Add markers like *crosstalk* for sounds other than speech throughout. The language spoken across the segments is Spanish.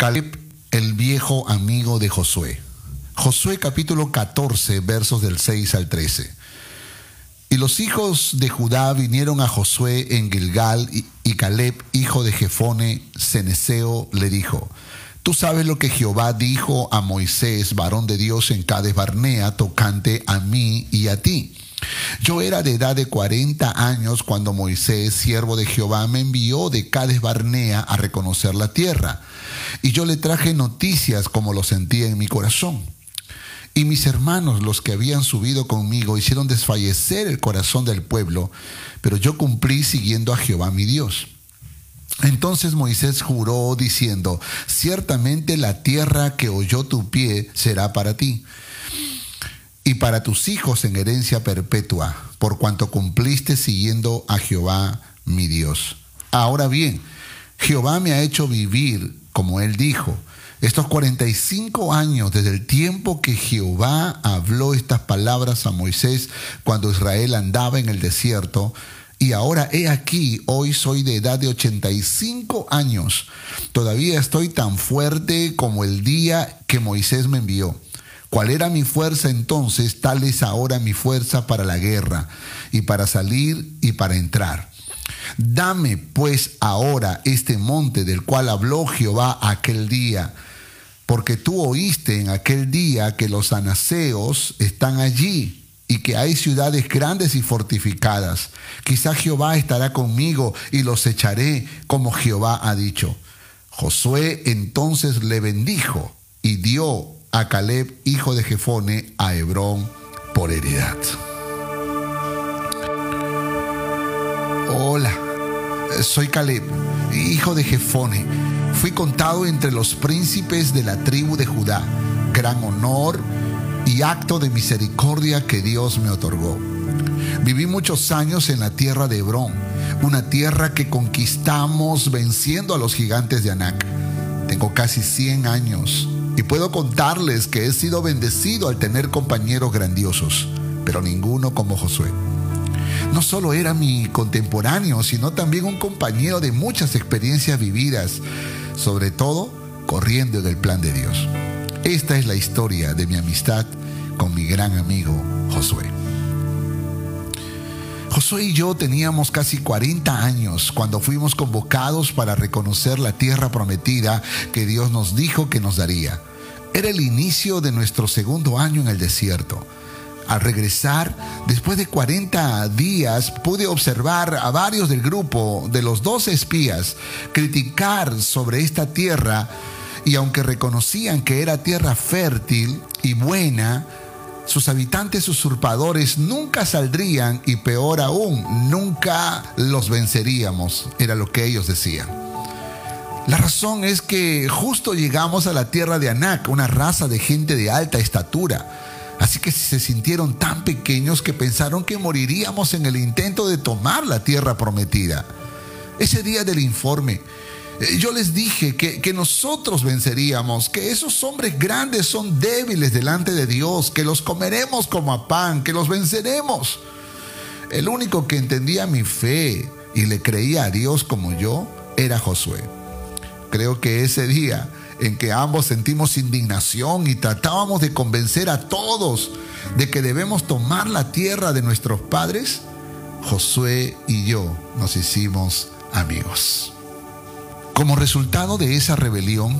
Caleb, el viejo amigo de Josué. Josué capítulo 14, versos del 6 al 13. Y los hijos de Judá vinieron a Josué en Gilgal, y, Caleb, hijo de Jefone, Ceneseo, le dijo, Tú sabes lo que Jehová dijo a Moisés, varón de Dios en Cades Barnea, tocante a mí y a ti. Yo era de edad de cuarenta años cuando Moisés, siervo de Jehová, me envió de Cades Barnea a reconocer la tierra. Y yo le traje noticias como lo sentía en mi corazón. Y mis hermanos, los que habían subido conmigo, hicieron desfallecer el corazón del pueblo, pero yo cumplí siguiendo a Jehová mi Dios. Entonces Moisés juró diciendo, ciertamente la tierra que oyó tu pie será para ti y para tus hijos en herencia perpetua, por cuanto cumpliste siguiendo a Jehová mi Dios. Ahora bien, Jehová me ha hecho vivir, como él dijo, estos 45 años desde el tiempo que Jehová habló estas palabras a Moisés cuando Israel andaba en el desierto, y ahora he aquí, hoy soy de edad de 85 años. Todavía estoy tan fuerte como el día que Moisés me envió. ¿Cuál era mi fuerza entonces? Tal es ahora mi fuerza para la guerra y para salir y para entrar. Dame pues ahora este monte del cual habló Jehová aquel día, porque tú oíste en aquel día que los anaseos están allí y que hay ciudades grandes y fortificadas. Quizá Jehová estará conmigo y los echaré como Jehová ha dicho. Josué entonces le bendijo y dio a Caleb, hijo de Jefone, a Hebrón por heredad. Hola, soy Caleb, hijo de Jefone. Fui contado entre los príncipes de la tribu de Judá. Gran honor y acto de misericordia que Dios me otorgó. Viví muchos años en la tierra de Hebrón, una tierra que conquistamos venciendo a los gigantes de Anac. Tengo casi 100 años y puedo contarles que he sido bendecido al tener compañeros grandiosos, pero ninguno como Josué. No solo era mi contemporáneo, sino también un compañero de muchas experiencias vividas, sobre todo corriendo en el plan de Dios. Esta es la historia de mi amistad con mi gran amigo Josué. Josué y yo teníamos casi 40 años cuando fuimos convocados para reconocer la tierra prometida que Dios nos dijo que nos daría. Era el inicio de nuestro segundo año en el desierto. Al regresar, después de 40 días, pude observar a varios del grupo de los dos espías criticar sobre esta tierra y aunque reconocían que era tierra fértil y buena, sus habitantes usurpadores nunca saldrían y peor aún, nunca los venceríamos, era lo que ellos decían. La razón es que justo llegamos a la tierra de Anak, una raza de gente de alta estatura. Así que se sintieron tan pequeños que pensaron que moriríamos en el intento de tomar la tierra prometida. Ese día del informe, yo les dije que, nosotros venceríamos, que esos hombres grandes son débiles delante de Dios, que los comeremos como a pan, que los venceremos. El único que entendía mi fe y le creía a Dios como yo era Josué. Creo que ese día en que ambos sentimos indignación y tratábamos de convencer a todos de que debemos tomar la tierra de nuestros padres, Josué y yo nos hicimos amigos. Como resultado de esa rebelión,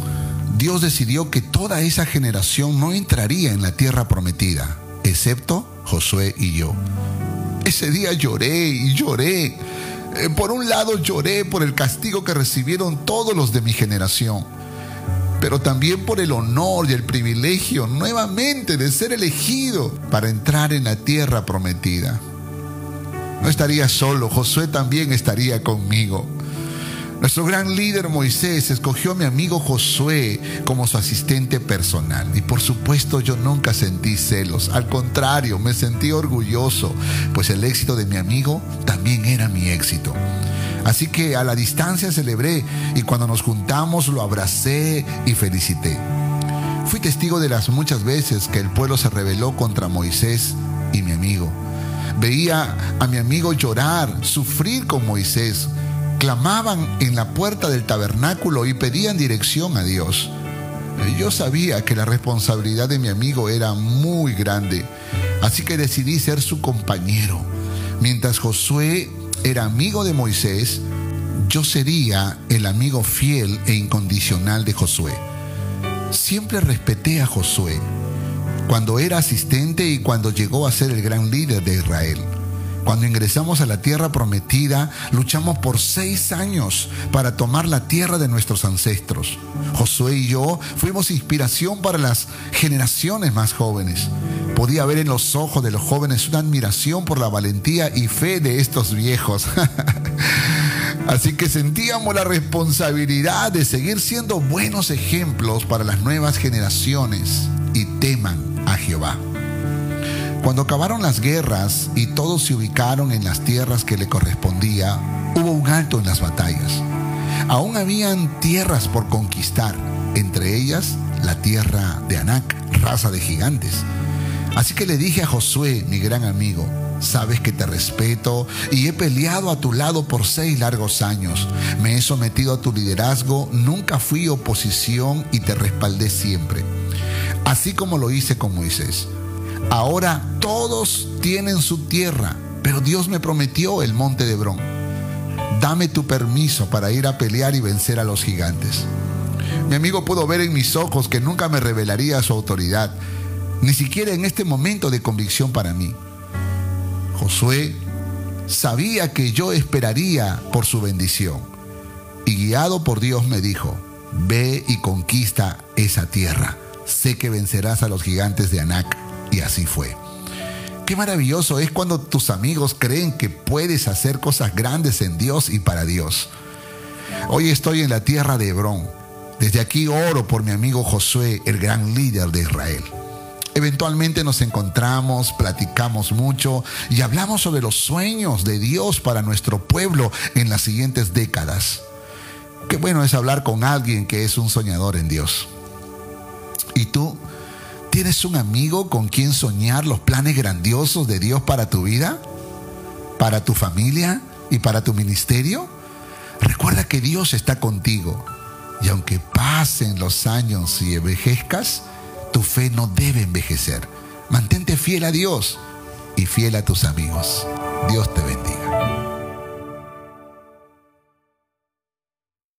Dios decidió que toda esa generación no entraría en la tierra prometida, excepto Josué y yo. Ese día lloré y lloré. Eh, por un lado lloré por el castigo que recibieron todos los de mi generación, pero también por el honor y el privilegio nuevamente de ser elegido para entrar en la tierra prometida. No estaría solo, Josué también estaría conmigo. Nuestro gran líder Moisés escogió a mi amigo Josué como su asistente personal. Y por supuesto yo nunca sentí celos. Al contrario, me sentí orgulloso, pues el éxito de mi amigo también era mi éxito. Así que a la distancia celebré y cuando nos juntamos lo abracé y felicité. Fui testigo de las muchas veces que el pueblo se rebeló contra Moisés y mi amigo. Veía a mi amigo llorar, sufrir con Moisés clamaban en la puerta del tabernáculo y pedían dirección a Dios. Yo sabía que la responsabilidad de mi amigo era muy grande, así que decidí ser su compañero. Mientras Josué era amigo de Moisés, yo sería el amigo fiel e incondicional de Josué. Siempre respeté a Josué cuando era asistente y cuando llegó a ser el gran líder de Israel. Cuando ingresamos a la tierra prometida, luchamos por seis años para tomar la tierra de nuestros ancestros. Josué y yo fuimos inspiración para las generaciones más jóvenes. Podía ver en los ojos de los jóvenes una admiración por la valentía y fe de estos viejos. *laughs* Así que sentíamos la responsabilidad de seguir siendo buenos ejemplos para las nuevas generaciones y teman a Jehová. Cuando acabaron las guerras y todos se ubicaron en las tierras que le correspondía, hubo un alto en las batallas. Aún habían tierras por conquistar, entre ellas la tierra de Anac, raza de gigantes. Así que le dije a Josué, mi gran amigo, sabes que te respeto y he peleado a tu lado por seis largos años. Me he sometido a tu liderazgo, nunca fui oposición y te respaldé siempre. Así como lo hice con Moisés. Ahora todos tienen su tierra, pero Dios me prometió el monte de Hebrón. Dame tu permiso para ir a pelear y vencer a los gigantes. Mi amigo pudo ver en mis ojos que nunca me revelaría su autoridad, ni siquiera en este momento de convicción para mí. Josué sabía que yo esperaría por su bendición y guiado por Dios me dijo, ve y conquista esa tierra. Sé que vencerás a los gigantes de Anac y así fue. Qué maravilloso es cuando tus amigos creen que puedes hacer cosas grandes en Dios y para Dios. Hoy estoy en la tierra de Hebrón. Desde aquí oro por mi amigo Josué, el gran líder de Israel. Eventualmente nos encontramos, platicamos mucho y hablamos sobre los sueños de Dios para nuestro pueblo en las siguientes décadas. Qué bueno es hablar con alguien que es un soñador en Dios. ¿Y tú? ¿Tienes un amigo con quien soñar los planes grandiosos de Dios para tu vida? ¿Para tu familia y para tu ministerio? Recuerda que Dios está contigo y aunque pasen los años y envejezcas, tu fe no debe envejecer. Mantente fiel a Dios y fiel a tus amigos. Dios te bendiga.